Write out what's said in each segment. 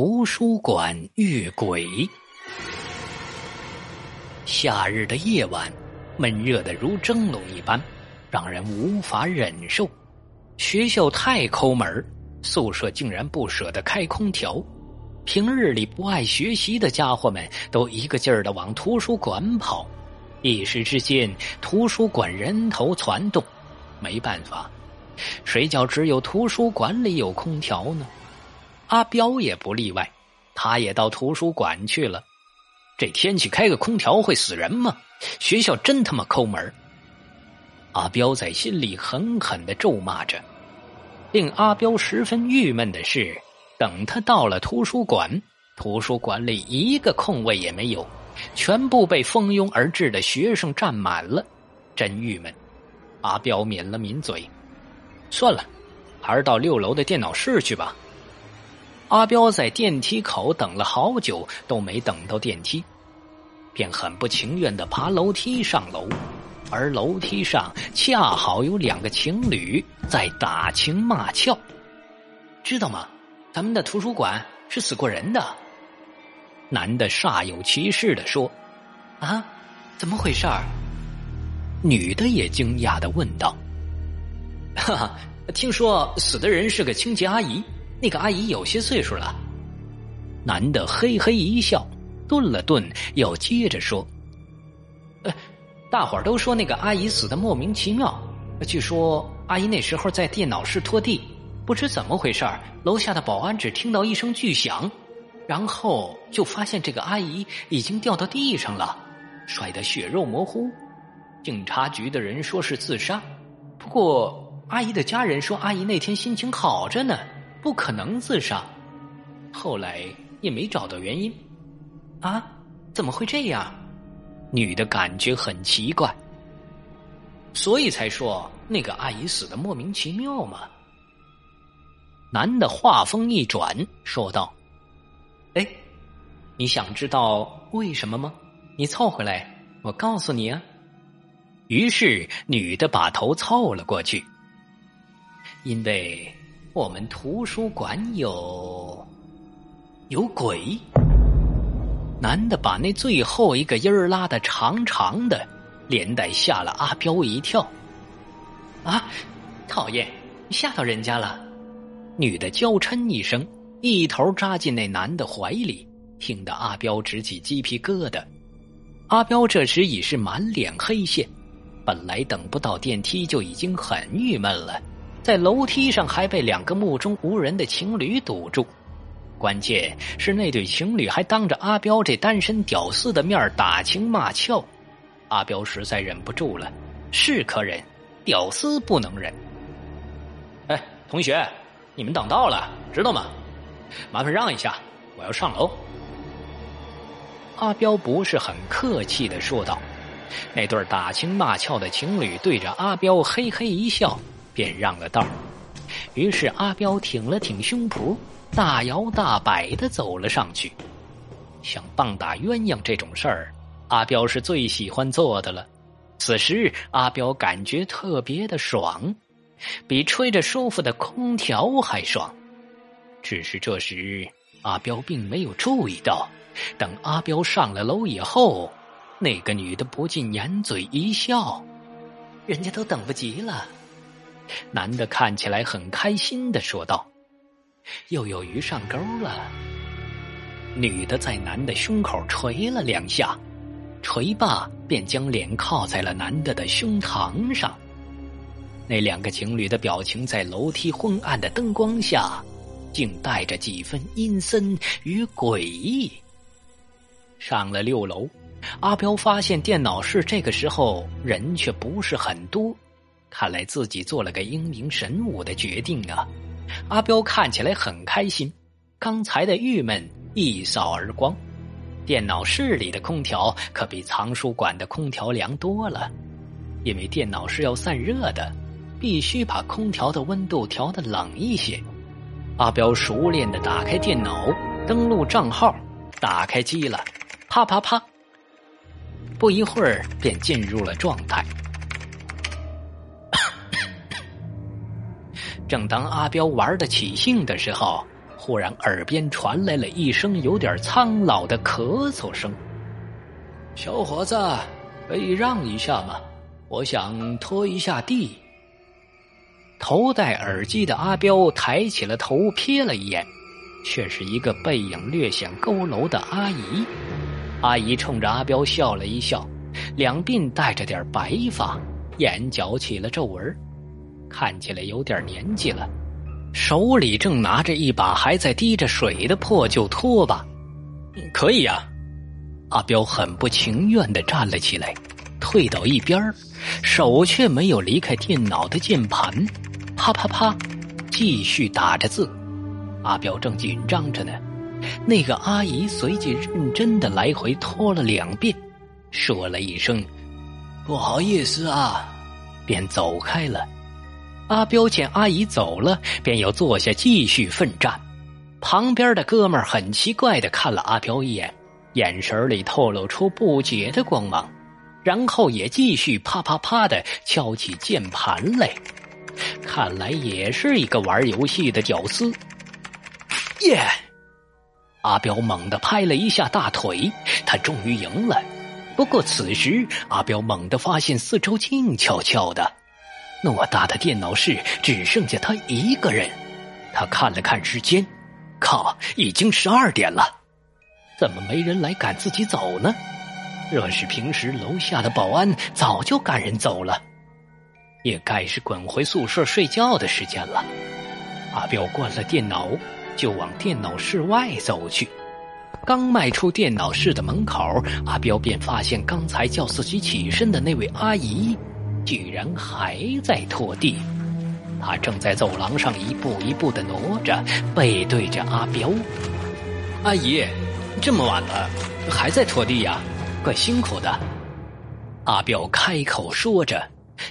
图书馆遇鬼。夏日的夜晚，闷热的如蒸笼一般，让人无法忍受。学校太抠门宿舍竟然不舍得开空调。平日里不爱学习的家伙们，都一个劲儿的往图书馆跑。一时之间，图书馆人头攒动。没办法，谁叫只有图书馆里有空调呢？阿彪也不例外，他也到图书馆去了。这天气开个空调会死人吗？学校真他妈抠门阿彪在心里狠狠的咒骂着。令阿彪十分郁闷的是，等他到了图书馆，图书馆里一个空位也没有，全部被蜂拥而至的学生占满了，真郁闷。阿彪抿了抿嘴，算了，还是到六楼的电脑室去吧。阿彪在电梯口等了好久，都没等到电梯，便很不情愿的爬楼梯上楼，而楼梯上恰好有两个情侣在打情骂俏，知道吗？咱们的图书馆是死过人的。男的煞有其事的说：“啊，怎么回事儿？”女的也惊讶的问道：“哈哈，听说死的人是个清洁阿姨。”那个阿姨有些岁数了，男的嘿嘿一笑，顿了顿，又接着说：“呃，大伙儿都说那个阿姨死的莫名其妙。据说阿姨那时候在电脑室拖地，不知怎么回事楼下的保安只听到一声巨响，然后就发现这个阿姨已经掉到地上了，摔得血肉模糊。警察局的人说是自杀，不过阿姨的家人说阿姨那天心情好着呢。”不可能自杀，后来也没找到原因，啊？怎么会这样？女的感觉很奇怪，所以才说那个阿姨死的莫名其妙嘛。男的话锋一转，说道：“哎，你想知道为什么吗？你凑回来，我告诉你啊。”于是女的把头凑了过去，因为。我们图书馆有有鬼。男的把那最后一个音儿拉的长长的，连带吓了阿彪一跳。啊，讨厌，吓到人家了！女的娇嗔一声，一头扎进那男的怀里，听得阿彪直起鸡皮疙瘩。阿彪这时已是满脸黑线，本来等不到电梯就已经很郁闷了。在楼梯上还被两个目中无人的情侣堵住，关键是那对情侣还当着阿彪这单身屌丝的面打情骂俏，阿彪实在忍不住了，是可忍，屌丝不能忍。哎，同学，你们等到了，知道吗？麻烦让一下，我要上楼。阿彪不是很客气的说道，那对打情骂俏的情侣对着阿彪嘿嘿一笑。便让了道于是阿彪挺了挺胸脯，大摇大摆的走了上去。像棒打鸳鸯这种事儿，阿彪是最喜欢做的了。此时阿彪感觉特别的爽，比吹着舒服的空调还爽。只是这时阿彪并没有注意到，等阿彪上了楼以后，那个女的不禁掩嘴一笑：“人家都等不及了。”男的看起来很开心的说道：“又有鱼上钩了。”女的在男的胸口捶了两下，捶罢便将脸靠在了男的的胸膛上。那两个情侣的表情在楼梯昏暗的灯光下，竟带着几分阴森与诡异。上了六楼，阿彪发现电脑室这个时候人却不是很多。看来自己做了个英明神武的决定啊！阿彪看起来很开心，刚才的郁闷一扫而光。电脑室里的空调可比藏书馆的空调凉多了，因为电脑是要散热的，必须把空调的温度调的冷一些。阿彪熟练的打开电脑，登录账号，打开机了，啪啪啪，不一会儿便进入了状态。正当阿彪玩得起兴的时候，忽然耳边传来了一声有点苍老的咳嗽声：“小伙子，可以让一下吗？我想拖一下地。”头戴耳机的阿彪抬起了头，瞥了一眼，却是一个背影略显佝偻的阿姨。阿姨冲着阿彪笑了一笑，两鬓带着点白发，眼角起了皱纹，看起来有点年纪了。手里正拿着一把还在滴着水的破旧拖把。可以呀，阿彪很不情愿的站了起来，退到一边手却没有离开电脑的键盘。啪啪啪，继续打着字。阿彪正紧张着呢，那个阿姨随即认真的来回拖了两遍，说了一声“不好意思啊”，便走开了。阿彪见阿姨走了，便又坐下继续奋战。旁边的哥们很奇怪的看了阿彪一眼，眼神里透露出不解的光芒，然后也继续啪啪啪的敲起键盘来。看来也是一个玩游戏的屌丝。耶！阿彪猛地拍了一下大腿，他终于赢了。不过此时，阿彪猛地发现四周静悄悄的，偌大的电脑室只剩下他一个人。他看了看时间，靠，已经十二点了，怎么没人来赶自己走呢？若是平时，楼下的保安早就赶人走了。也该是滚回宿舍睡觉的时间了。阿彪关了电脑，就往电脑室外走去。刚迈出电脑室的门口，阿彪便发现刚才叫自己起身的那位阿姨，居然还在拖地。他正在走廊上一步一步的挪着，背对着阿彪。阿姨，这么晚了还在拖地呀？怪辛苦的。阿彪开口说着。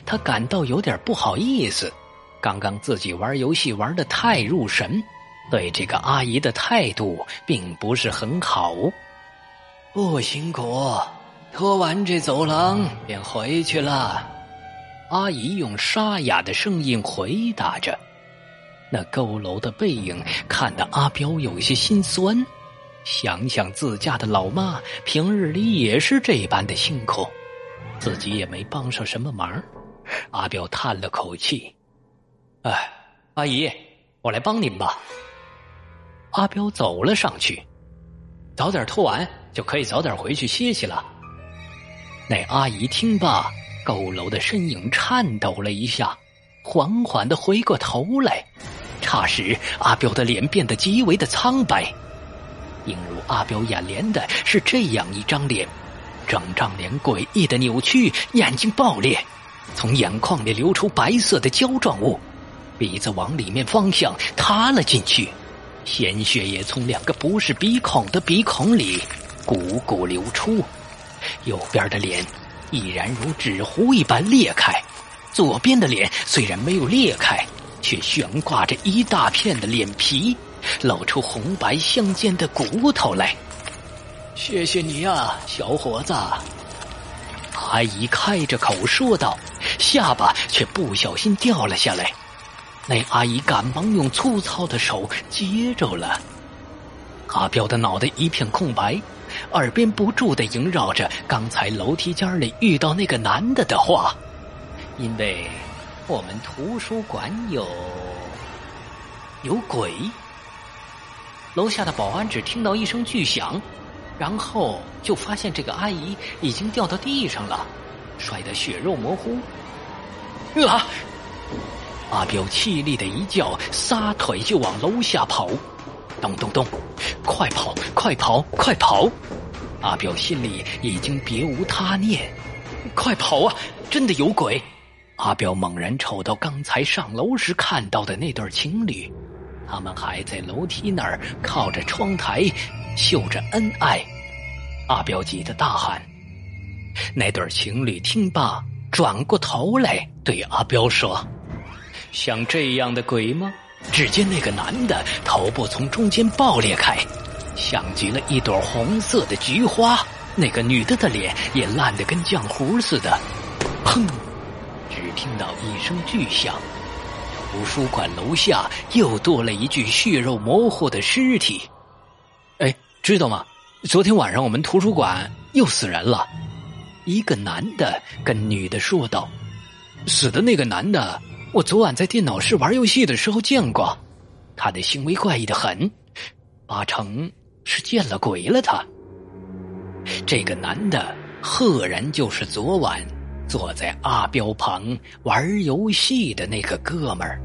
他感到有点不好意思，刚刚自己玩游戏玩的太入神，对这个阿姨的态度并不是很好。不辛苦，拖完这走廊便回去了。阿姨用沙哑的声音回答着，那佝偻的背影看得阿彪有些心酸。想想自家的老妈平日里也是这般的辛苦，自己也没帮上什么忙。阿彪叹了口气：“哎，阿姨，我来帮您吧。”阿彪走了上去，早点拖完就可以早点回去歇息了。那阿姨听罢，佝偻的身影颤抖了一下，缓缓的回过头来。霎时，阿彪的脸变得极为的苍白。映入阿彪眼帘的是这样一张脸：整张脸诡异的扭曲，眼睛爆裂。从眼眶里流出白色的胶状物，鼻子往里面方向塌了进去，鲜血也从两个不是鼻孔的鼻孔里汩汩流出。右边的脸已然如纸糊一般裂开，左边的脸虽然没有裂开，却悬挂着一大片的脸皮，露出红白相间的骨头来。谢谢你啊，小伙子。阿姨开着口说道。下巴却不小心掉了下来，那阿姨赶忙用粗糙的手接住了。阿彪的脑袋一片空白，耳边不住的萦绕着刚才楼梯间里遇到那个男的的话，因为我们图书馆有有鬼。楼下的保安只听到一声巨响，然后就发现这个阿姨已经掉到地上了，摔得血肉模糊。啊！阿彪凄厉的一叫，撒腿就往楼下跑。咚咚咚！快跑！快跑！快跑！阿彪心里已经别无他念。快跑啊！真的有鬼！阿彪猛然瞅到刚才上楼时看到的那对情侣，他们还在楼梯那儿靠着窗台秀着恩爱。阿彪急得大喊：“那对情侣！”听罢。转过头来对阿彪说：“像这样的鬼吗？”只见那个男的头部从中间爆裂开，像极了一朵红色的菊花；那个女的的脸也烂得跟浆糊似的。砰！只听到一声巨响，图书馆楼下又多了一具血肉模糊的尸体。哎，知道吗？昨天晚上我们图书馆又死人了。一个男的跟女的说道：“死的那个男的，我昨晚在电脑室玩游戏的时候见过，他的行为怪异的很，八成是见了鬼了。他这个男的，赫然就是昨晚坐在阿彪旁玩游戏的那个哥们儿。”